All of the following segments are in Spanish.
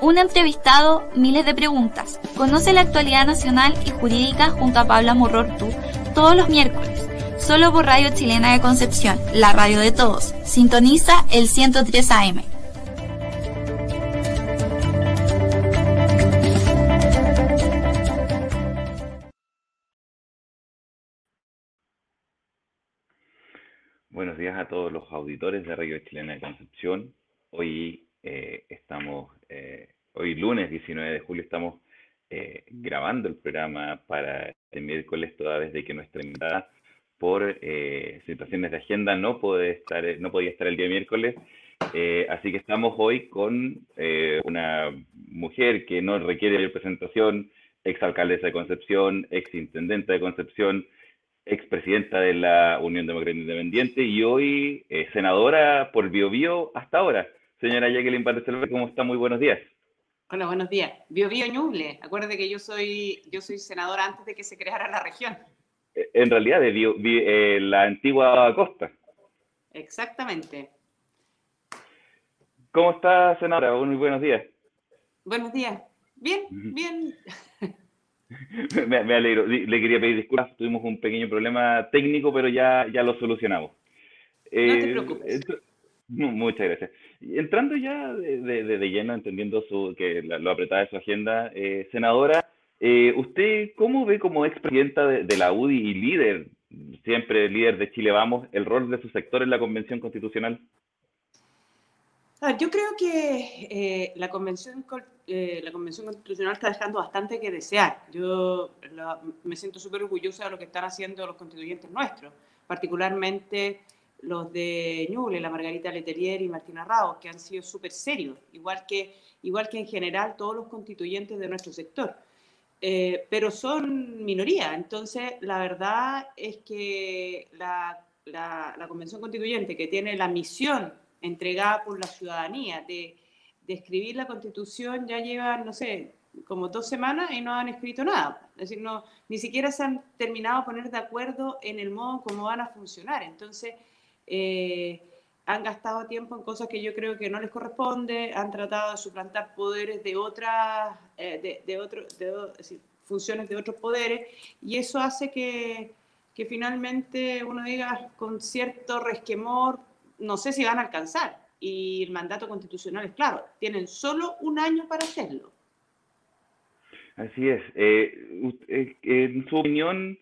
Un entrevistado, miles de preguntas. Conoce la actualidad nacional y jurídica junto a Pablo Morrortu todos los miércoles, solo por Radio Chilena de Concepción, la radio de todos. Sintoniza el 103 AM. Auditores de Radio Chilena de Concepción. Hoy eh, estamos eh, hoy lunes 19 de julio estamos eh, grabando el programa para el miércoles, toda vez de que nuestra invitada por eh, situaciones de agenda no puede estar, no podía estar el día miércoles. Eh, así que estamos hoy con una mujer que no requiere presentación, ex alcaldesa de Concepción, ex intendente de Concepción, ex presidenta de la Unión Democrática Independiente y hoy senadora por Biobío hasta ahora. Señora Jacqueline Párez ¿cómo está? Muy buenos días. Hola, buenos días. Bio Bio Ñuble. Acuérdate que yo soy, yo soy senadora antes de que se creara la región. Eh, en realidad, de eh, la antigua costa. Exactamente. ¿Cómo está, senadora? Muy buenos días. Buenos días. Bien, bien. me, alegro. Le quería pedir disculpas. Tuvimos un pequeño problema técnico, pero ya, ya lo solucionamos. no te eh, preocupes. Muchas gracias. Entrando ya de, lleno, entendiendo su, que lo apretada de su agenda, eh, senadora, eh, ¿usted cómo ve como expresidenta de, de, la UDI y líder, siempre líder de Chile Vamos, el rol de su sector en la Convención Constitucional? Ah, yo creo que eh, la, convención, la Convención Constitucional está dejando bastante que desear. Yo me siento súper orgullosa de lo que están haciendo los constituyentes nuestros, particularmente los de Ñuble, la Margarita Letelier y Martina Rao, que han sido súper serios, igual que, igual que en general todos los constituyentes de nuestro sector. Eh, pero son minoría, entonces la verdad es que la, la, Convención Constituyente, que tiene la misión entregada por la ciudadanía de, de escribir la Constitución, ya lleva, no sé, como dos semanas y no han escrito nada. Es decir, no, ni siquiera se han terminado de poner de acuerdo en el modo como van a funcionar. Entonces, eh, han gastado tiempo en cosas que yo creo que no les corresponde, han tratado de suplantar poderes de otras, eh, de, de, funciones de otros poderes, y eso hace que, que finalmente uno diga con cierto resquemor, no sé si van a alcanzar. Y el mandato constitucional es claro, tienen solo un año para hacerlo. Así es. Eh, en su opinión,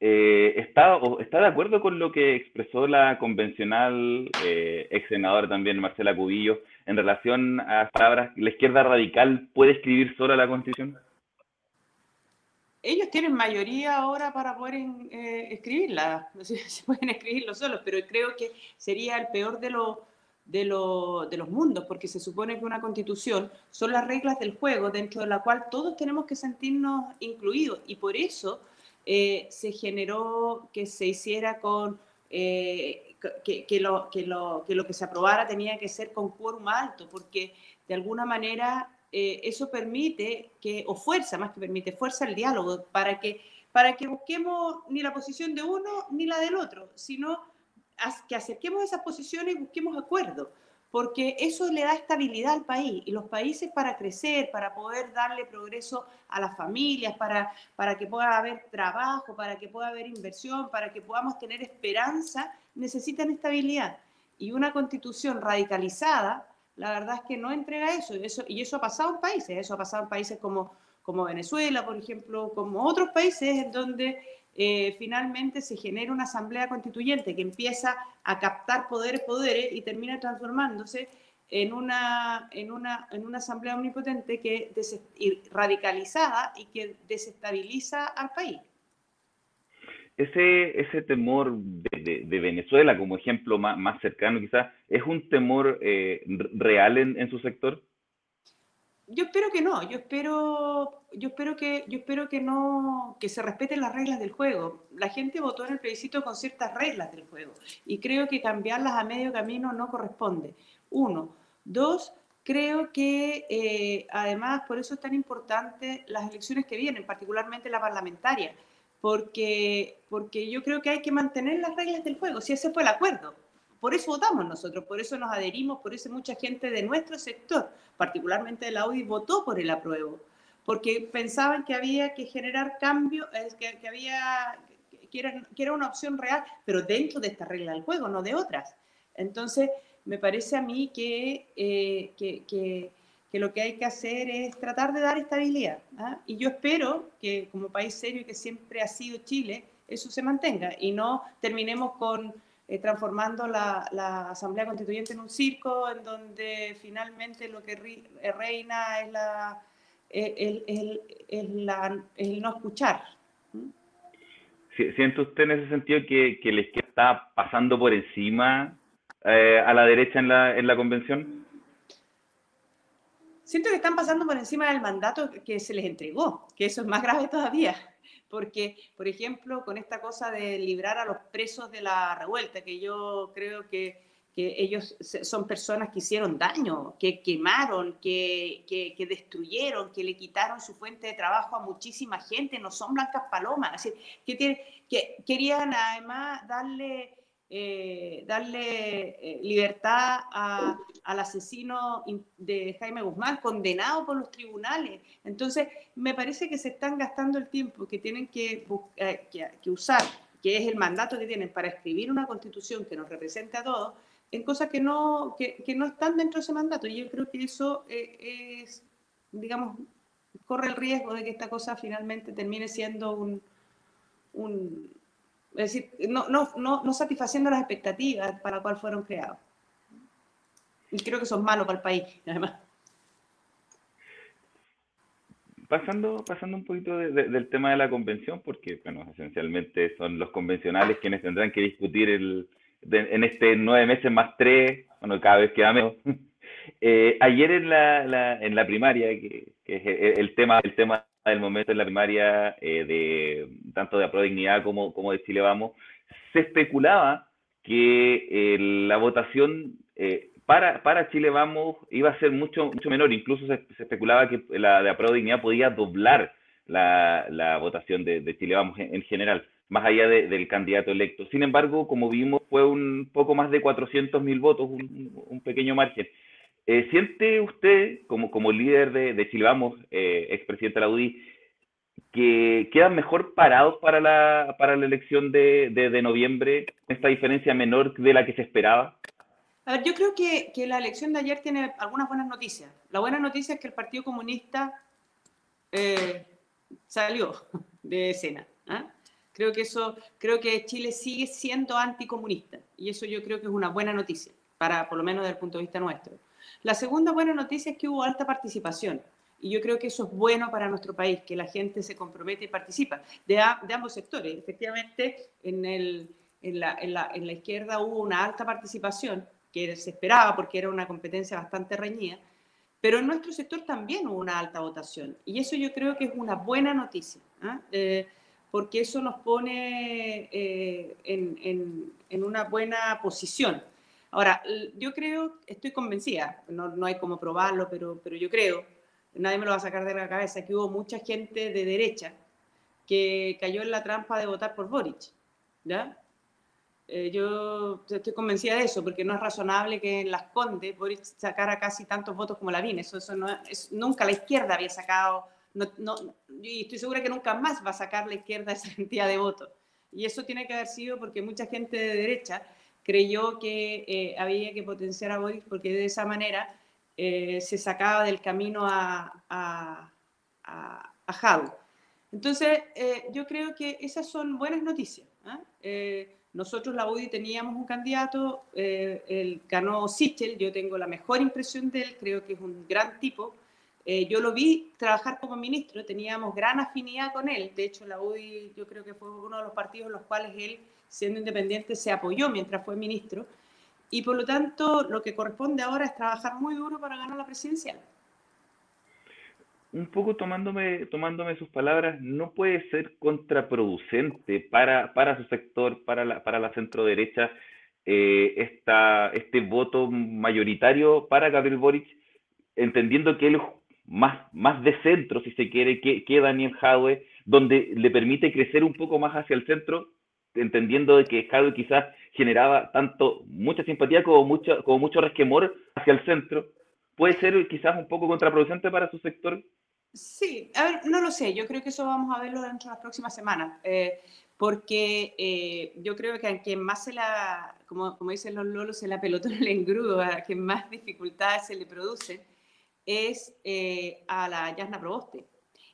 eh, ¿está, ¿Está de acuerdo con lo que expresó la convencional eh, ex senadora también, Marcela Cubillo, en relación a palabras, la izquierda radical puede escribir sola la Constitución? Ellos tienen mayoría ahora para poder eh, escribirla, se pueden escribirlo solos, pero creo que sería el peor de, de, de los mundos, porque se supone que una constitución son las reglas del juego dentro de la cual todos tenemos que sentirnos incluidos, y por eso eh, se generó que se hiciera con, eh, que, lo, que, lo, que, lo, que se aprobara tenía que ser con quórum alto, porque de alguna manera eh, eso permite que, o fuerza más que permite, fuerza el diálogo para que, para que busquemos ni la posición de uno ni la del otro, sino que acerquemos esas posiciones y busquemos acuerdos porque eso le da estabilidad al país y los países para crecer, para poder darle progreso a las familias, para, para que pueda haber trabajo, para que pueda haber inversión, para que podamos tener esperanza, necesitan estabilidad. Y una constitución radicalizada, la verdad es que no entrega eso, y eso ha pasado en países, eso ha pasado en países como, como Venezuela, por ejemplo, como otros países en donde eh, finalmente se genera una asamblea constituyente que empieza a captar poderes, poderes y termina transformándose en una, en una, en una asamblea omnipotente que radicalizada y que desestabiliza al país. Ese, ese temor de, de, Venezuela como ejemplo más, más cercano quizás, ¿es un temor eh, real en, en su sector? yo espero que no, yo espero, yo espero que, yo espero que no, que se respeten las reglas del juego. La gente votó en el plebiscito con ciertas reglas del juego y creo que cambiarlas a medio camino no corresponde. Uno. Dos, creo que eh, además por eso es tan importante las elecciones que vienen, particularmente la parlamentaria, porque, porque yo creo que hay que mantener las reglas del juego, si ese fue el acuerdo por eso votamos nosotros, por eso nos adherimos, por eso mucha gente de nuestro sector, particularmente de la UDI, votó por el apruebo, porque pensaban que había que generar cambio, que, que había que era, que era una opción real, pero dentro de esta regla del juego, no de otras. Entonces, me parece a mí que, eh, que, que, que, lo que hay que hacer es tratar de dar estabilidad. ¿ah? Y yo espero que como país serio que siempre ha sido Chile, eso se mantenga y no terminemos con eh, transformando la, Asamblea Constituyente en un circo en donde finalmente lo que reina es, la, el, el, el, el no escuchar. ¿Siente usted en ese sentido que, que la está pasando por encima eh, a la derecha en la, en la convención? Siento que están pasando por encima del mandato que se les entregó, que eso es más grave todavía, porque, por ejemplo, con esta cosa de librar a los presos de la revuelta, que yo creo que, que ellos son personas que hicieron daño, que quemaron, que, que, que, destruyeron, que le quitaron su fuente de trabajo a muchísima gente, no son blancas palomas, que, tiene, que querían además darle eh, darle eh, libertad al asesino de Jaime Guzmán, condenado por los tribunales. Entonces, me parece que se están gastando el tiempo que tienen que, eh, que, usar, que es el mandato que tienen para escribir una constitución que nos represente a todos, en cosas que no, están dentro de ese mandato. Y yo creo que eso es, digamos, corre el riesgo de que esta cosa finalmente termine siendo un es decir, no, no, no, no satisfaciendo las expectativas para las cuales fueron creados. Y creo que eso es malo para el país, además. Pasando, pasando un poquito del tema de la convención, porque bueno, esencialmente son los convencionales quienes tendrán que discutir el, en este nueve meses más tres, bueno, cada vez queda menos. Eh, ayer en la, en la primaria, que, que es el tema, el tema del momento en la primaria eh, de tanto de Aprodignidad como, como de Chile Vamos, se especulaba que eh, la votación eh, para, para Chile Vamos iba a ser mucho, mucho menor, incluso se, especulaba que la de Aprodignidad podía doblar la, la votación de, Chile Vamos en, general, más allá de, del candidato electo. Sin embargo, como vimos, fue un poco más de 400.000 votos, un, un pequeño margen. Eh, ¿Siente usted, como, como líder de, de Chile Vamos, eh, expresidente de la UDI, que quedan mejor parados para la, para la elección de, de, de noviembre, esta diferencia menor de la que se esperaba? A ver, yo creo que, que, la elección de ayer tiene algunas buenas noticias. La buena noticia es que el Partido Comunista eh, salió de escena. ¿eh? Creo que eso, creo que Chile sigue siendo anticomunista y eso yo creo que es una buena noticia, para, por lo menos desde el punto de vista nuestro. La segunda buena noticia es que hubo alta participación. Y yo creo que eso es bueno para nuestro país, que la gente se compromete y participa, de, ambos sectores. Efectivamente, en, la, izquierda hubo una alta participación, que se esperaba porque era una competencia bastante reñida, pero en nuestro sector también hubo una alta votación. Y eso yo creo que es una buena noticia, ¿eh? Eh, porque eso nos pone eh, en una buena posición Ahora, yo creo, estoy convencida, no, no hay como probarlo, pero, pero yo creo, nadie me lo va a sacar de la cabeza, que hubo mucha gente de derecha que cayó en la trampa de votar por Boric. ¿ya? Eh, yo estoy convencida de eso, porque no es razonable que en las Condes Boric sacara casi tantos votos como la Eso, eso no es, nunca la izquierda había sacado, no, no, y estoy segura que nunca más va a sacar la izquierda esa cantidad de votos. Y eso tiene que haber sido porque mucha gente de derecha creyó que eh, había que potenciar a Boric porque de esa manera eh, se sacaba del camino a, a, a, Entonces, eh, yo creo que esas son buenas noticias. ¿ah? nosotros, la UDI, teníamos un candidato, el ganó Sichel, yo tengo la mejor impresión de él, creo que es un gran tipo. yo lo vi trabajar como ministro, teníamos gran afinidad con él, de hecho la UDI yo creo que fue uno de los partidos en los cuales él siendo independiente, se apoyó mientras fue ministro. Y por lo tanto, lo que corresponde ahora es trabajar muy duro para ganar la presidencial. Un poco tomándome, tomándome sus palabras, ¿no puede ser contraproducente para, para su sector, para la, para la centro derecha, eh, esta, este voto mayoritario para Gabriel Boric, entendiendo que él más, más de centro, si se quiere, que, que Daniel Jadwe, donde le permite crecer un poco más hacia el centro, entendiendo de que Jadwe quizás generaba tanto mucha simpatía como mucho, como mucho resquemor hacia el centro, puede ser quizás un poco contraproducente para su sector. Sí, a ver, no lo sé, yo creo que eso vamos a verlo dentro de las próximas semanas, eh, porque eh, yo creo que a quien más se la, como, como dicen los lolos, se la pelota en el engrudo, a quien más dificultades se le producen, es eh, a la Yasna Proboste.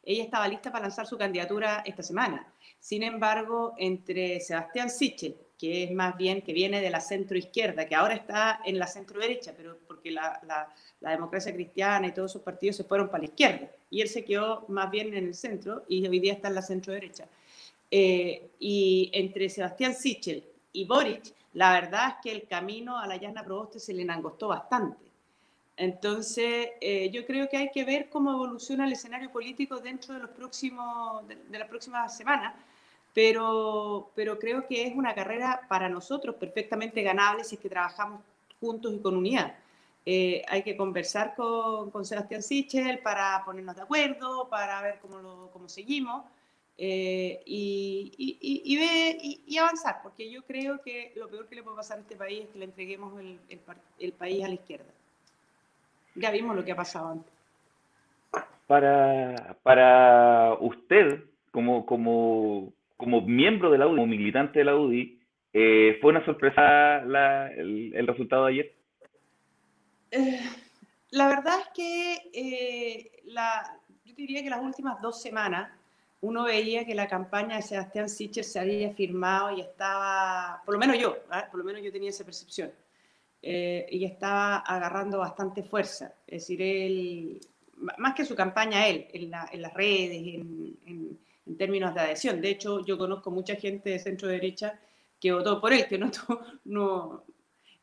Ella estaba lista para lanzar su candidatura esta semana. Sin embargo, entre Sebastián Sichel, que es más bien que viene de la centro izquierda, que ahora está en la centro derecha, pero porque la, la, democracia cristiana y todos sus partidos se fueron para la izquierda, y él se quedó más bien en el centro y hoy día está en la centro derecha. Eh, y entre Sebastián Sichel y Boric, la verdad es que el camino a la Yasna Proboste se le angostó bastante. Entonces, eh, yo creo que hay que ver cómo evoluciona el escenario político dentro de, los próximos, de, de las próximas semanas, pero, pero creo que es una carrera para nosotros perfectamente ganable si es que trabajamos juntos y con unidad. Eh, hay que conversar con, con, Sebastián Sichel para ponernos de acuerdo, para ver cómo, lo, cómo seguimos eh, y, y, y, ve, y, avanzar, porque yo creo que lo peor que le puede pasar a este país es que le entreguemos el, el, el país a la izquierda. Ya vimos lo que ha pasado antes. Para, para usted, como, como, como miembro de la UDI, como militante de la UDI, eh, ¿fue una sorpresa el, resultado de ayer? Eh, la verdad es que eh, la, yo diría que las últimas dos semanas uno veía que la campaña de Sebastián Sicher se había firmado y estaba, por lo menos yo, ¿eh? por lo menos yo tenía esa percepción, eh, y estaba agarrando bastante fuerza. Es decir, él, más que su campaña, él, en, la, las redes, en en términos de adhesión. De hecho, yo conozco mucha gente de centro derecha que votó por él, que no, no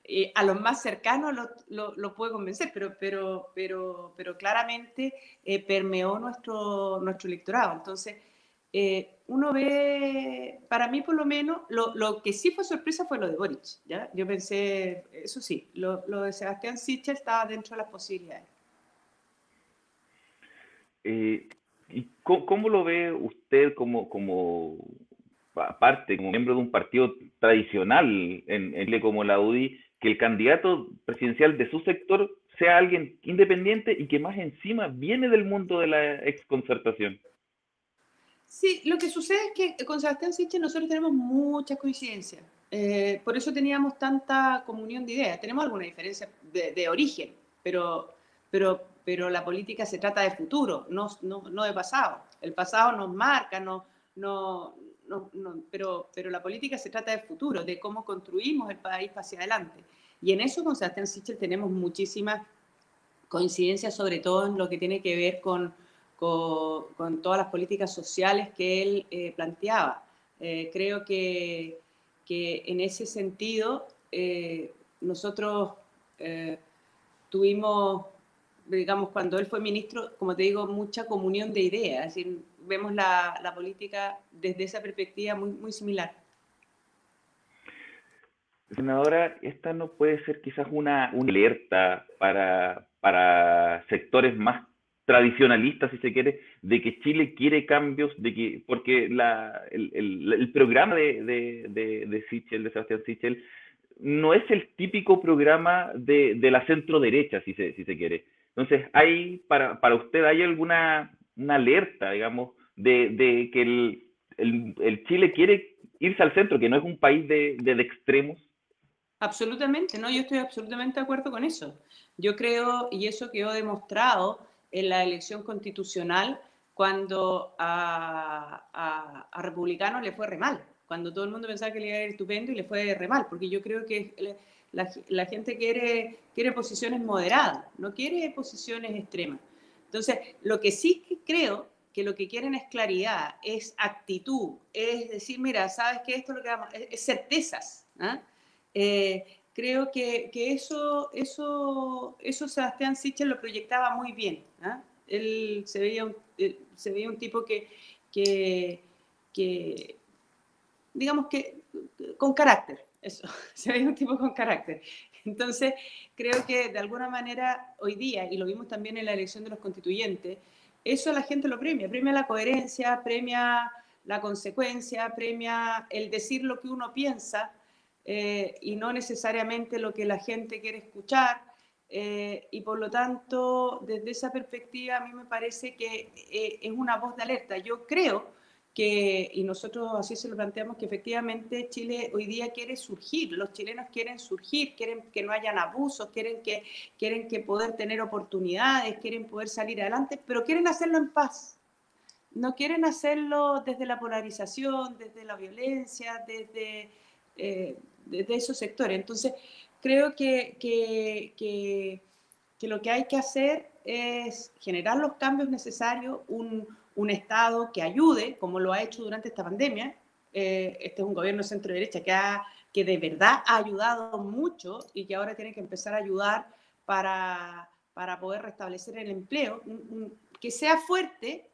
eh, a los más cercanos lo, lo, puede convencer, pero, pero, pero, pero claramente eh, permeó nuestro, nuestro electorado. Entonces, eh, uno ve, para mí por lo menos, lo, lo, que sí fue sorpresa fue lo de Boric. ¿ya? Yo pensé, eso sí, lo, de Sebastián Sichel estaba dentro de las posibilidades. Eh, ¿Y cómo, lo ve usted como, como parte, como miembro de un partido tradicional en, en como la UDI, que el candidato presidencial de su sector sea alguien independiente y que más encima viene del mundo de la exconcertación? Sí, lo que sucede es que con Sebastián Siche nosotros tenemos muchas coincidencias. Eh, por eso teníamos tanta comunión de ideas. Tenemos alguna diferencia de, de origen, pero, pero pero la política se trata de futuro, no, no, no de pasado. El pasado nos marca, no, no, no, no, pero, pero la política se trata de futuro, de cómo construimos el país hacia adelante. Y en eso con Sebastián Sichel tenemos muchísimas coincidencias, sobre todo en lo que tiene que ver con, con, todas las políticas sociales que él eh, planteaba. Eh, creo que, que, en ese sentido eh, nosotros tuvimos digamos, cuando él fue ministro, como te digo, mucha comunión de ideas. Es decir, vemos la, la política desde esa perspectiva muy, muy similar. Senadora, esta no puede ser quizás una, una alerta para, para sectores más tradicionalistas, si se quiere, de que Chile quiere cambios, de que, porque la, el, el, programa de, de, de, de Sichel, de Sebastián Sichel, no es el típico programa de, de la centro derecha, si se, si se quiere. Entonces, ¿hay para, para usted hay alguna una alerta, digamos, de, de que el, el, el, Chile quiere irse al centro, que no es un país de, de, de, extremos? Absolutamente, no, yo estoy absolutamente de acuerdo con eso. Yo creo, y eso quedó demostrado en la elección constitucional, cuando a, a, a republicanos le fue re mal, cuando todo el mundo pensaba que le iba a ir estupendo y le fue re mal, porque yo creo que la, gente quiere, quiere posiciones moderadas, no quiere posiciones extremas. Entonces, lo que sí que creo que lo que quieren es claridad, es actitud, es decir, mira, sabes que esto es lo que vamos, es, es certezas. ¿ah? Eh, creo que, que, eso, eso, eso Sebastián Sichel lo proyectaba muy bien. ¿ah? Él se veía un, se veía un tipo que, que, que, digamos que, con carácter, eso, se ve un tipo con carácter. Entonces, creo que de alguna manera hoy día, y lo vimos también en la elección de los constituyentes, eso la gente lo premia, premia la coherencia, premia la consecuencia, premia el decir lo que uno piensa, eh, y no necesariamente lo que la gente quiere escuchar. Eh, y por lo tanto, desde esa perspectiva, a mí me parece que eh, es una voz de alerta. Yo creo que, y nosotros así se lo planteamos, que efectivamente Chile hoy día quiere surgir, los chilenos quieren surgir, quieren que no hayan abusos, quieren que, quieren que poder tener oportunidades, quieren poder salir adelante, pero quieren hacerlo en paz. No quieren hacerlo desde la polarización, desde la violencia, desde, eh, desde esos sectores. Entonces, creo que, que, que, que lo que hay que hacer es generar los cambios necesarios, un, un Estado que ayude, como lo ha hecho durante esta pandemia. Eh, este es un gobierno centro-derecha que, ha, que de verdad ha ayudado mucho y que ahora tiene que empezar a ayudar para, para poder restablecer el empleo, que sea fuerte,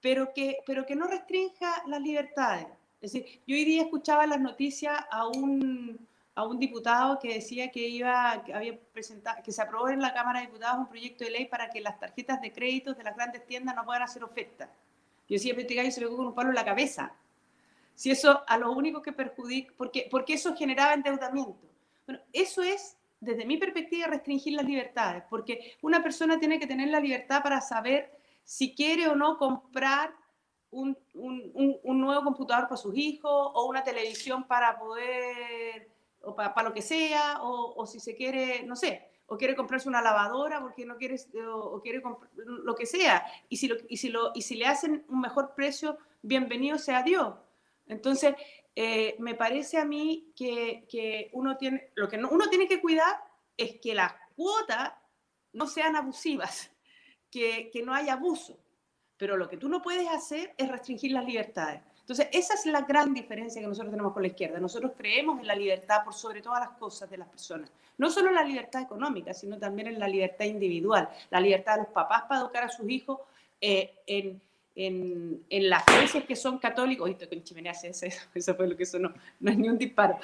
pero que, pero que no restrinja las libertades. Es decir, yo hoy día escuchaba las noticias a un, a un diputado que decía que iba, que había presentado, que se aprobó en la Cámara de Diputados un proyecto de ley para que las tarjetas de créditos de las grandes tiendas no puedan hacer ofertas. Yo decía, este gallo se le con un palo en la cabeza. Si eso a lo único que perjudica, porque, porque eso generaba endeudamiento. Bueno, eso es, desde mi perspectiva, restringir las libertades, porque una persona tiene que tener la libertad para saber si quiere o no comprar un, un, un nuevo computador para sus hijos o una televisión para poder o para, lo que sea, o, o, si se quiere, no sé, o quiere comprarse una lavadora porque no quiere, o, quiere lo que sea, y si, lo, y, si lo, y si le hacen un mejor precio, bienvenido sea Dios. Entonces, eh, me parece a mí que, que, uno tiene, lo que uno tiene que cuidar es que las cuotas no sean abusivas, que, que no haya abuso, pero lo que tú no puedes hacer es restringir las libertades. Entonces, esa es la gran diferencia que nosotros tenemos con la izquierda. Nosotros creemos en la libertad por sobre todas las cosas de las personas. No solo en la libertad económica, sino también en la libertad individual, la libertad de los papás para educar a sus hijos eh, en, las creencias que son católicos. Oye, con chimenea, eso, eso fue lo que sonó, no es ni un disparo.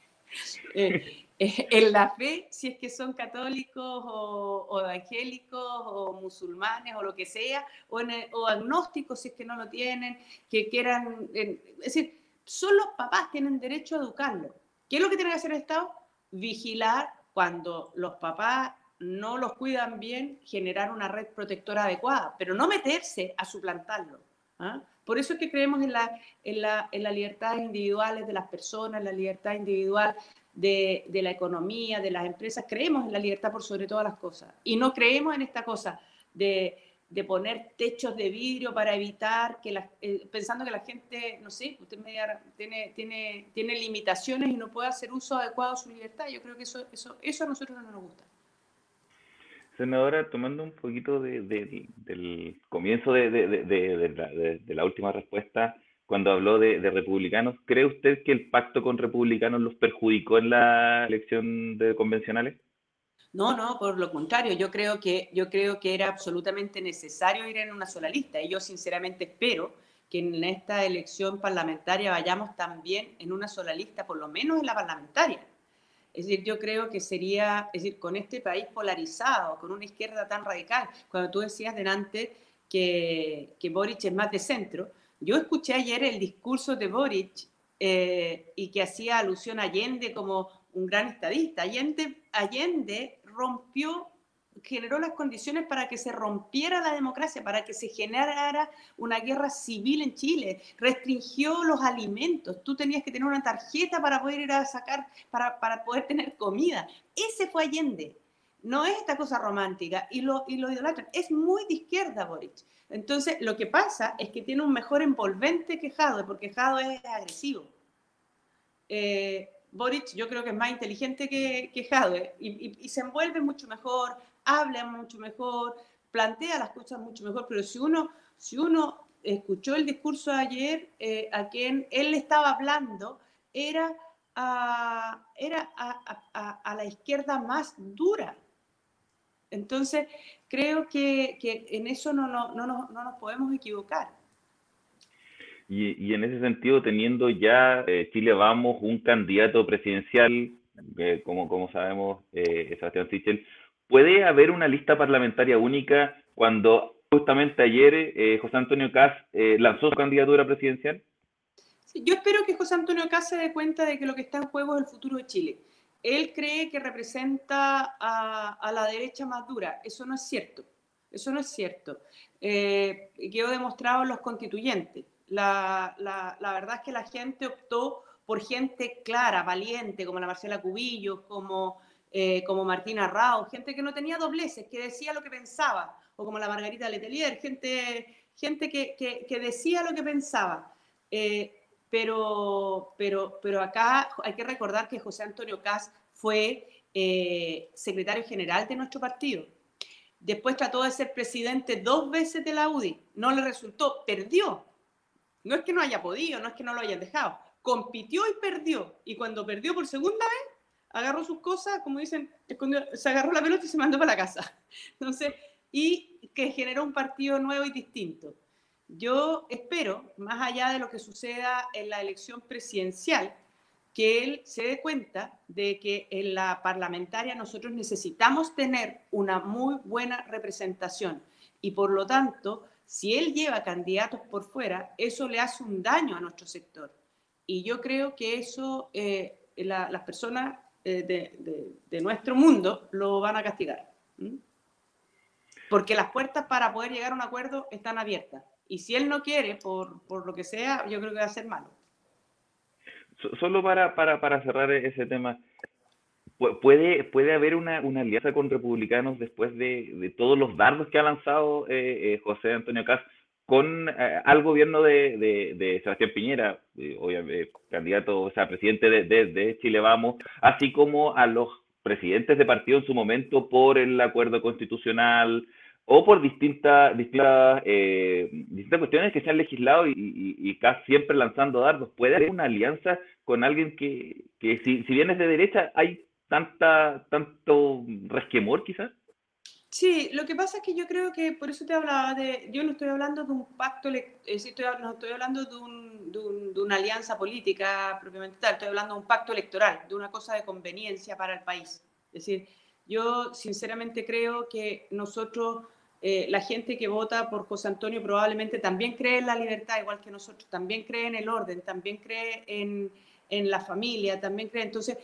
eh, en la fe, si es que son católicos o, evangélicos o musulmanes o lo que sea, o, en o, agnósticos si es que no lo tienen, que quieran, es decir, solo los papás tienen derecho a educarlo. ¿Qué es lo que tiene que hacer el Estado? Vigilar cuando los papás no los cuidan bien, generar una red protectora adecuada, pero no meterse a suplantarlo. ¿ah? Por eso es que creemos en la, en, la, en las libertades individuales de las personas, la libertad individual de, la economía, de las empresas, creemos en la libertad por sobre todas las cosas. Y no creemos en esta cosa de, poner techos de vidrio para evitar que, la, eh, pensando que la gente, no sé, usted me tiene, tiene, tiene limitaciones y no puede hacer uso adecuado de su libertad. Yo creo que eso, eso, eso a nosotros no nos gusta. Senadora, tomando un poquito del comienzo de, la última respuesta, cuando habló de, republicanos. ¿Cree usted que el pacto con republicanos los perjudicó en la elección de convencionales? No, no, por lo contrario, yo creo que, yo creo que era absolutamente necesario ir en una sola lista y yo sinceramente espero que en esta elección parlamentaria vayamos también en una sola lista, por lo menos en la parlamentaria. Es decir, yo creo que sería, es decir, con este país polarizado, con una izquierda tan radical, cuando tú decías delante que, que Boric es más de centro, yo escuché ayer el discurso de Boric eh, y que hacía alusión a Allende como un gran estadista. Allende, Allende rompió, generó las condiciones para que se rompiera la democracia, para que se generara una guerra civil en Chile. Restringió los alimentos. Tú tenías que tener una tarjeta para poder ir a sacar, para, para poder tener comida. Ese fue Allende. No es esta cosa romántica y lo, y idolatran. Es muy de izquierda Boric. Entonces, lo que pasa es que tiene un mejor envolvente que Jadwe, porque Jadwe es agresivo. Eh, Boric yo creo que es más inteligente que, que Jadwe y, se envuelve mucho mejor, habla mucho mejor, plantea las cosas mucho mejor, pero si uno, si uno escuchó el discurso de ayer, eh, a quien él le estaba hablando era, a, era a la izquierda más dura, entonces, creo que, en eso no, nos podemos equivocar. Y, en ese sentido, teniendo ya eh, Chile Vamos un candidato presidencial, eh, como, como sabemos, eh, Sebastián Sichel, ¿puede haber una lista parlamentaria única cuando justamente ayer José Antonio Caz lanzó su candidatura presidencial? yo espero que José Antonio Cas se dé cuenta de que lo que está en juego es el futuro de Chile. Él cree que representa a, la derecha más dura. Eso no es cierto. Eso no es cierto. Eh, quedó demostrado en los constituyentes. La, verdad es que la gente optó por gente clara, valiente, como la Marcela Cubillos, como, eh, como Martina Rao, gente que no tenía dobleces, que decía lo que pensaba, o como la Margarita Letelier, gente, gente que, decía lo que pensaba. Eh, pero, pero, pero acá hay que recordar que José Antonio Cas fue eh, secretario general de nuestro partido. Después trató de ser presidente dos veces de la UDI. No le resultó, perdió. No es que no haya podido, no es que no lo hayan dejado. Compitió y perdió. Y cuando perdió por segunda vez, agarró sus cosas, como dicen, se agarró la pelota y se mandó para la casa. Entonces, y que generó un partido nuevo y distinto. Yo espero, más allá de lo que suceda en la elección presidencial, que él se dé cuenta de que en la parlamentaria nosotros necesitamos tener una muy buena representación y por lo tanto, si él lleva candidatos por fuera, eso le hace un daño a nuestro sector. Y yo creo que eso eh, las personas eh, de, nuestro mundo lo van a castigar. Porque las puertas para poder llegar a un acuerdo están abiertas. Y si él no quiere, por, por lo que sea, yo creo que va a ser malo. Solo para, para, para cerrar ese tema, ¿puede, puede haber una, una alianza con republicanos después de, de, todos los dardos que ha lanzado eh, eh, José Antonio Caz con eh, al gobierno de, de, de Sebastián Piñera, obviamente, candidato, o sea, presidente de, de, Chile Vamos, así como a los presidentes de partido en su momento por el acuerdo constitucional, o por distintas, distintas, eh, distintas cuestiones que se han legislado y, y, casi siempre lanzando dardos. ¿Puede haber una alianza con alguien que, que si, si bien es de derecha, hay tanta, tanto resquemor quizás? Sí, lo que pasa es que yo creo que por eso te hablaba de, yo no estoy hablando de un pacto, eh, estoy, no estoy hablando de, un, de, un, de, una alianza política propiamente tal, estoy hablando de un pacto electoral, de una cosa de conveniencia para el país. Es decir, yo sinceramente creo que nosotros, eh, la gente que vota por José Antonio probablemente también cree en la libertad, igual que nosotros, también cree en el orden, también cree en, en la familia, también cree. Entonces,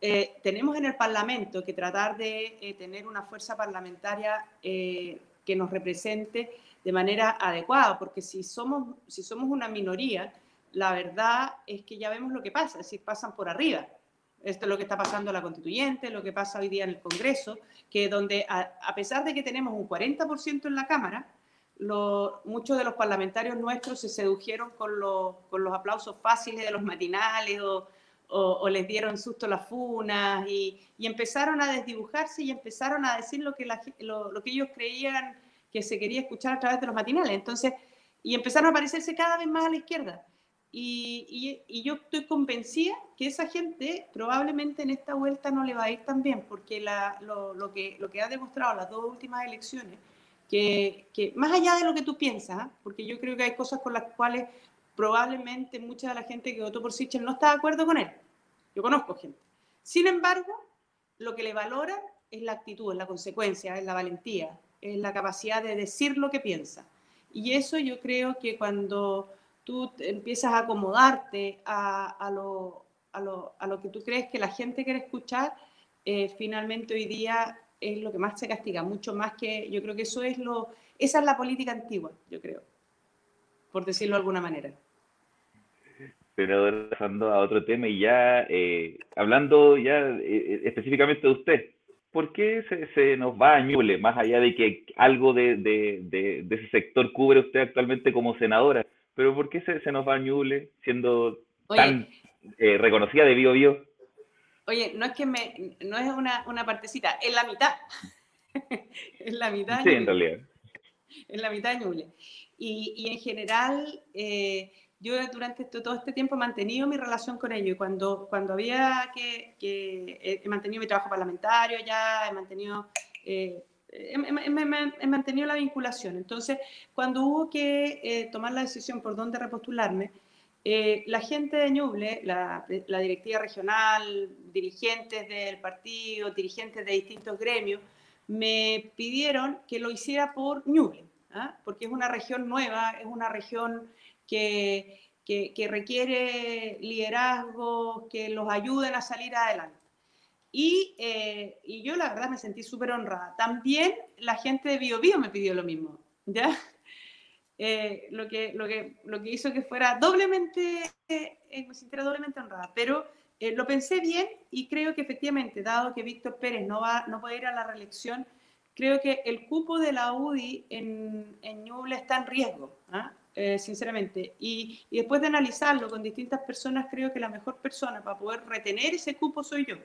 eh, tenemos en el Parlamento que tratar de eh, tener una fuerza parlamentaria que nos represente de manera adecuada, porque si somos, si somos una minoría, la verdad es que ya vemos lo que pasa, decir, pasan por arriba. Esto es lo que está pasando en la constituyente, lo que pasa hoy día en el Congreso, que donde a, pesar de que tenemos un 40% en la Cámara, muchos de los parlamentarios nuestros se sedujeron con, los, con los aplausos fáciles de los matinales o, o, les dieron susto las funas y, y, empezaron a desdibujarse y empezaron a decir lo que, lo, lo que ellos creían que se quería escuchar a través de los matinales. Entonces, y empezaron a parecerse cada vez más a la izquierda. Y, yo estoy convencida que esa gente probablemente en esta vuelta no le va a ir tan bien, porque lo, que, lo que ha demostrado las dos últimas elecciones, que, más allá de lo que tú piensas, ¿ah? porque yo creo que hay cosas con las cuales probablemente mucha de la gente que votó por Sichel no está de acuerdo con él. Yo conozco gente. Sin embargo, lo que le valora es la actitud, es la consecuencia, es la valentía, es la capacidad de decir lo que piensa. Y eso yo creo que cuando tú empiezas a acomodarte a, a, lo, a, lo, a, lo, que tú crees que la gente quiere escuchar, eh, finalmente hoy día es lo que más se castiga, mucho más que yo creo que eso es lo, esa es la política antigua, yo creo, por decirlo de alguna manera. Pero pasando a otro tema y ya eh, hablando ya eh, específicamente de usted, ¿por qué se, se, nos va a Ñuble, más allá de que algo de, de, de ese sector cubre usted actualmente como senadora? Pero ¿por qué se, se nos va Ñuble siendo tan eh, reconocida de Bio Bio? Oye, no es que me, no es una, una partecita, es la mitad. es la mitad. Sí, en realidad. Es la mitad de Ñuble. Y, y en general, eh, yo durante todo este tiempo he mantenido mi relación con ellos y cuando, cuando había que, que he mantenido mi trabajo parlamentario ya, he mantenido eh, he, mantenido la vinculación. Entonces, cuando hubo que eh, tomar la decisión por dónde repostularme, eh, la gente de Ñuble, la, directiva regional, dirigentes del partido, dirigentes de distintos gremios, me pidieron que lo hiciera por Ñuble, ¿ah? porque es una región nueva, es una región que, requiere liderazgo, que los ayuden a salir adelante. Y, eh, y yo la verdad me sentí súper honrada. También la gente de BioBio me pidió lo mismo, ¿ya? Eh, lo, que, lo, que, lo que hizo que fuera doblemente, eh, me sintiera doblemente honrada. Pero lo pensé bien y creo que efectivamente, dado que Víctor Pérez no, va, no puede ir a la reelección, creo que el cupo de la UDI en, en Ñuble está en riesgo, ¿ah? sinceramente. Y, y después de analizarlo con distintas personas, creo que la mejor persona para poder retener ese cupo soy yo.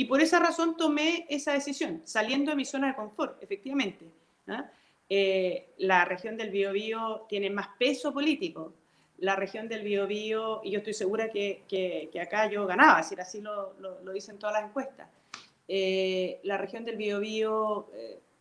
Y por esa razón tomé esa decisión, saliendo de mi zona de confort, efectivamente. ¿ah? Eh, la región del Biobío tiene más peso político. La región del Biobío, y yo estoy segura que, que, acá yo ganaba, si así lo, lo, dicen todas las encuestas. Eh, la región del Biobío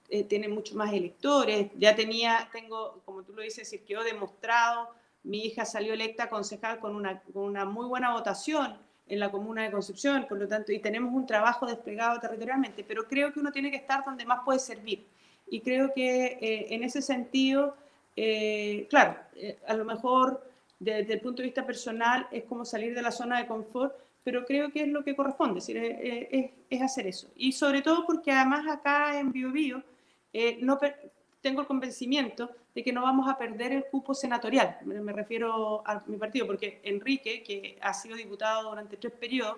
eh, tiene muchos más electores. Ya tenía, tengo, como tú lo dices, que quedó demostrado. Mi hija salió electa concejal con una, con una muy buena votación en la comuna de Concepción, por lo tanto, y tenemos un trabajo desplegado territorialmente, pero creo que uno tiene que estar donde más puede servir. Y creo que eh, en ese sentido, eh, claro, eh, a lo mejor desde el punto de vista personal es como salir de la zona de confort, pero creo que es lo que corresponde, es, es, es hacer eso. Y sobre todo porque además acá en BioBio Bio, no tengo el convencimiento de que no vamos a perder el cupo senatorial. Me, refiero a mi partido, porque Enrique, que ha sido diputado durante tres periodos,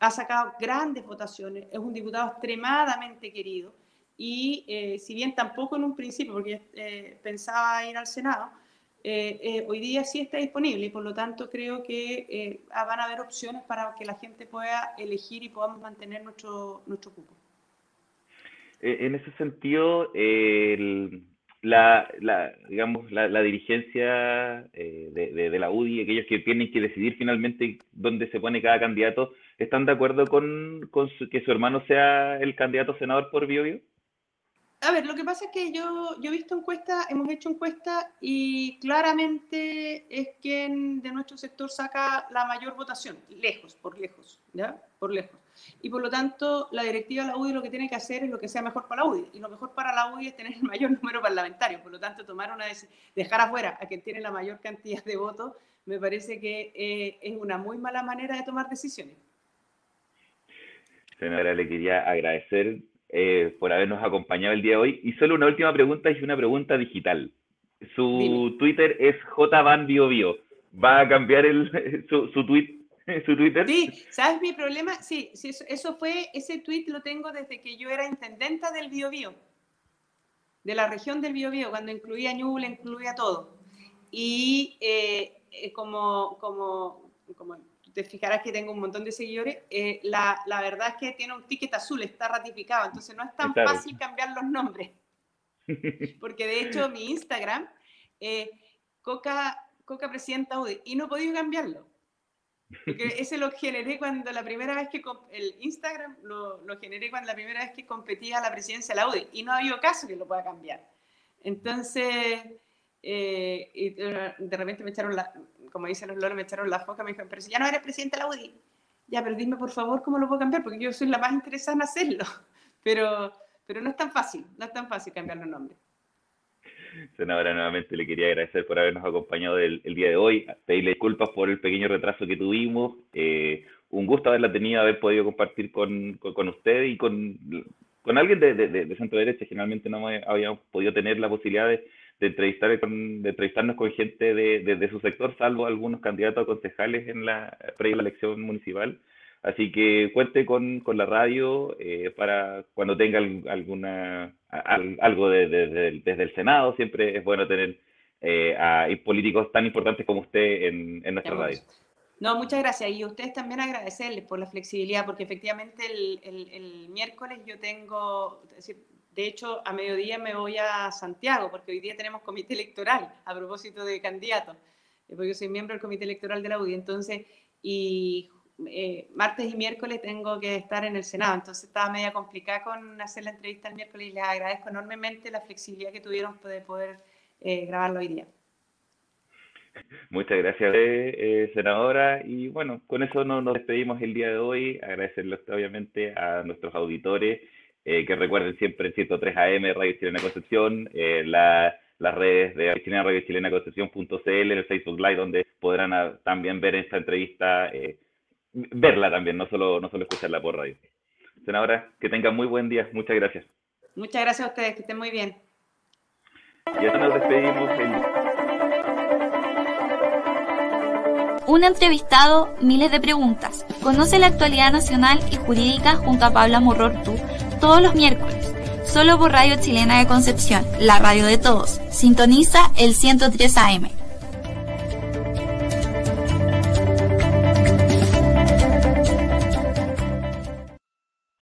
ha sacado grandes votaciones, es un diputado extremadamente querido y eh, si bien tampoco en un principio, porque eh, pensaba ir al Senado, eh, hoy día sí está disponible y por lo tanto creo que van a haber opciones para que la gente pueda elegir y podamos mantener nuestro, nuestro cupo. En ese sentido, el la, la digamos, la, la dirigencia eh, de, la UDI, aquellos que tienen que decidir finalmente dónde se pone cada candidato, ¿están de acuerdo con, con que su hermano sea el candidato senador por Bio, A ver, lo que pasa es que yo, yo he visto encuestas, hemos hecho encuestas y claramente es quien de nuestro sector saca la mayor votación, lejos, por lejos, ¿ya? Por lejos. Y por lo tanto, la directiva de la UDI lo que tiene que hacer es lo que sea mejor para la UDI. Y lo mejor para la UDI es tener el mayor número parlamentario. Por lo tanto, tomar una dejar afuera a quien tiene la mayor cantidad de votos, me parece que eh, es una muy mala manera de tomar decisiones. Senadora, le quería agradecer eh, por habernos acompañado el día de hoy. Y solo una última pregunta y una pregunta digital. Su Twitter es jvanbiobio. ¿Va a cambiar el, su, su tweet su Twitter. Sí, ¿sabes mi problema? Sí, sí eso, fue, ese tweet lo tengo desde que yo era intendenta del Biobío, de la región del Biobío, cuando incluía Ñuble, incluía todo. Y eh, eh, como, como, como te fijarás que tengo un montón de seguidores, eh, la, la, verdad es que tiene un ticket azul, está ratificado, entonces no es tan fácil cambiar los nombres. Porque de hecho mi Instagram, Coca, Coca Presidenta UDI, y no he podido cambiarlo. Porque ese lo generé cuando la primera vez que el Instagram lo, lo, generé cuando la primera vez que competía a la presidencia de la UDI y no ha habido caso que lo pueda cambiar. Entonces, eh, y de repente me echaron la, como dicen los loros, me echaron la foca, me dijeron, pero si ya no eres presidente de la UDI, ya, pero dime por favor cómo lo puedo cambiar, porque yo soy la más interesada en hacerlo. Pero, pero no es tan fácil, no es tan fácil cambiar los nombres. Senadora, nuevamente le quería agradecer por habernos acompañado el, día de hoy, pedirle disculpas por el pequeño retraso que tuvimos. Eh, un gusto haberla tenido, haber podido compartir con, con, usted y con, con alguien de, de, de, centro derecha. Generalmente no habíamos podido tener la posibilidad de, de, entrevistar, de entrevistarnos con gente de, de, su sector, salvo algunos candidatos a concejales en la previa la elección municipal. Así que cuente con, con la radio eh, para cuando tenga alguna algo desde el Senado. Siempre es bueno tener eh, a políticos tan importantes como usted en, en nuestra radio. No, muchas gracias. Y a ustedes también agradecerles por la flexibilidad, porque efectivamente el, el, el miércoles yo tengo, de hecho, a mediodía me voy a Santiago, porque hoy día tenemos comité electoral a propósito de candidatos, eh, porque yo soy miembro del comité electoral de la UDI. Entonces, y eh, martes y miércoles tengo que estar en el Senado, entonces estaba media complicada con hacer la entrevista el miércoles y les agradezco enormemente la flexibilidad que tuvieron de poder eh, grabarlo hoy día. Muchas gracias, eh, senadora. Y bueno, con eso nos, nos, despedimos el día de hoy. Agradecerles obviamente a nuestros auditores que recuerden siempre en 103 AM Radio Chilena Concepción, la las redes de Radio Chilena, Radio Chilena Concepción.cl, en el Facebook Live, donde podrán también ver esta entrevista, eh, verla también, no solo, no solo escucharla por radio. Senadora, que tengan muy buen día. Muchas gracias. Muchas gracias a ustedes, que estén muy bien. Y así nos despedimos. Un entrevistado, miles de preguntas. Conoce la actualidad nacional y jurídica junto a Pablo Morrortu todos los miércoles, solo por Radio Chilena de Concepción, la radio de todos. Sintoniza el 103 AM.